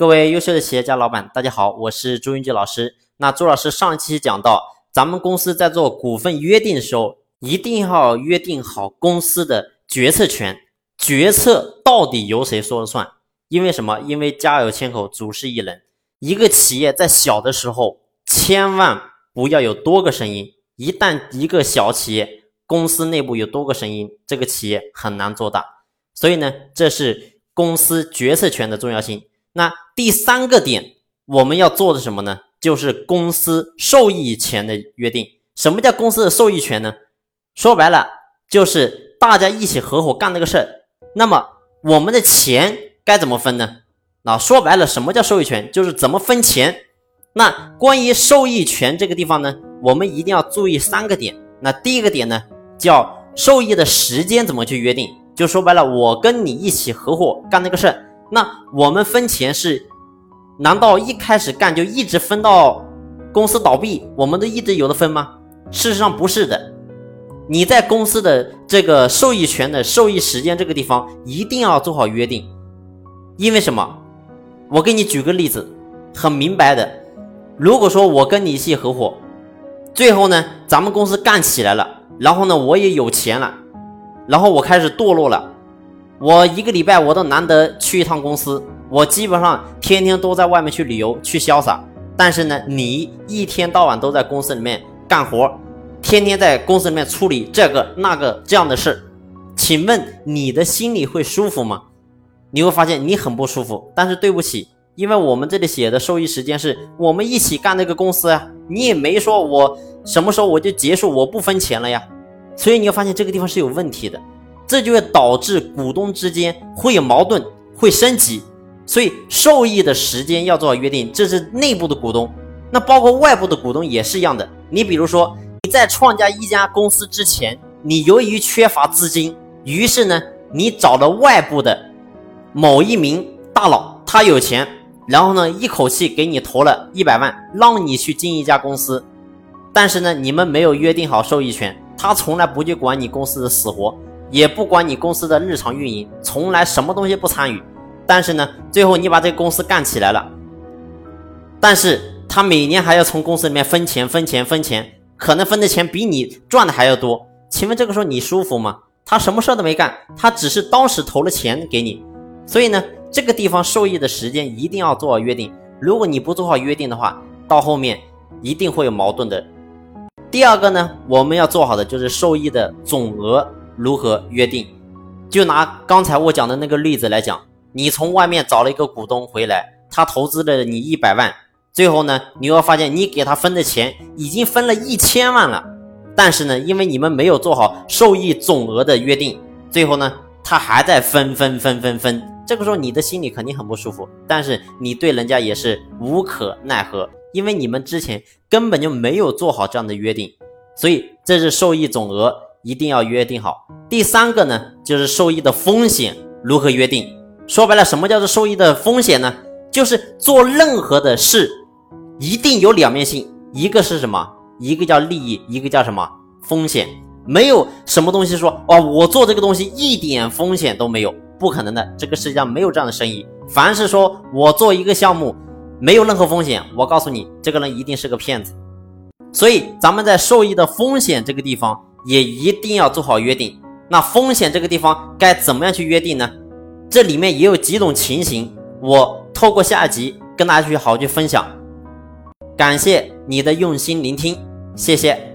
各位优秀的企业家老板，大家好，我是朱云杰老师。那朱老师上一期讲到，咱们公司在做股份约定的时候，一定要约定好公司的决策权，决策到底由谁说了算？因为什么？因为家有千口，祖师一人。一个企业在小的时候，千万不要有多个声音。一旦一个小企业公司内部有多个声音，这个企业很难做大。所以呢，这是公司决策权的重要性。那第三个点，我们要做的什么呢？就是公司受益权的约定。什么叫公司的受益权呢？说白了，就是大家一起合伙干这个事儿。那么我们的钱该怎么分呢？那说白了，什么叫受益权？就是怎么分钱。那关于受益权这个地方呢，我们一定要注意三个点。那第一个点呢，叫受益的时间怎么去约定？就说白了，我跟你一起合伙干那个事儿。那我们分钱是，难道一开始干就一直分到公司倒闭，我们都一直有的分吗？事实上不是的，你在公司的这个受益权的受益时间这个地方一定要做好约定，因为什么？我给你举个例子，很明白的，如果说我跟你一起合伙，最后呢，咱们公司干起来了，然后呢，我也有钱了，然后我开始堕落了。我一个礼拜我都难得去一趟公司，我基本上天天都在外面去旅游去潇洒。但是呢，你一天到晚都在公司里面干活，天天在公司里面处理这个那个这样的事，请问你的心里会舒服吗？你会发现你很不舒服。但是对不起，因为我们这里写的受益时间是我们一起干那个公司啊，你也没说我什么时候我就结束，我不分钱了呀。所以你会发现这个地方是有问题的。这就会导致股东之间会有矛盾，会升级，所以受益的时间要做好约定。这是内部的股东，那包括外部的股东也是一样的。你比如说你在创建一家公司之前，你由于缺乏资金，于是呢，你找了外部的某一名大佬，他有钱，然后呢，一口气给你投了一百万，让你去经营一家公司，但是呢，你们没有约定好受益权，他从来不去管你公司的死活。也不管你公司的日常运营，从来什么东西不参与。但是呢，最后你把这个公司干起来了，但是他每年还要从公司里面分钱、分钱、分钱，可能分的钱比你赚的还要多。请问这个时候你舒服吗？他什么事都没干，他只是当时投了钱给你。所以呢，这个地方受益的时间一定要做好约定。如果你不做好约定的话，到后面一定会有矛盾的。第二个呢，我们要做好的就是受益的总额。如何约定？就拿刚才我讲的那个例子来讲，你从外面找了一个股东回来，他投资了你一百万，最后呢，你会发现你给他分的钱已经分了一千万了，但是呢，因为你们没有做好受益总额的约定，最后呢，他还在分分分分分，这个时候你的心里肯定很不舒服，但是你对人家也是无可奈何，因为你们之前根本就没有做好这样的约定，所以这是受益总额。一定要约定好。第三个呢，就是受益的风险如何约定？说白了，什么叫做受益的风险呢？就是做任何的事，一定有两面性，一个是什么？一个叫利益，一个叫什么？风险。没有什么东西说哦，我做这个东西一点风险都没有，不可能的。这个世界上没有这样的生意。凡是说我做一个项目没有任何风险，我告诉你，这个人一定是个骗子。所以咱们在受益的风险这个地方。也一定要做好约定。那风险这个地方该怎么样去约定呢？这里面也有几种情形，我透过下一集跟大家去好好去分享。感谢你的用心聆听，谢谢。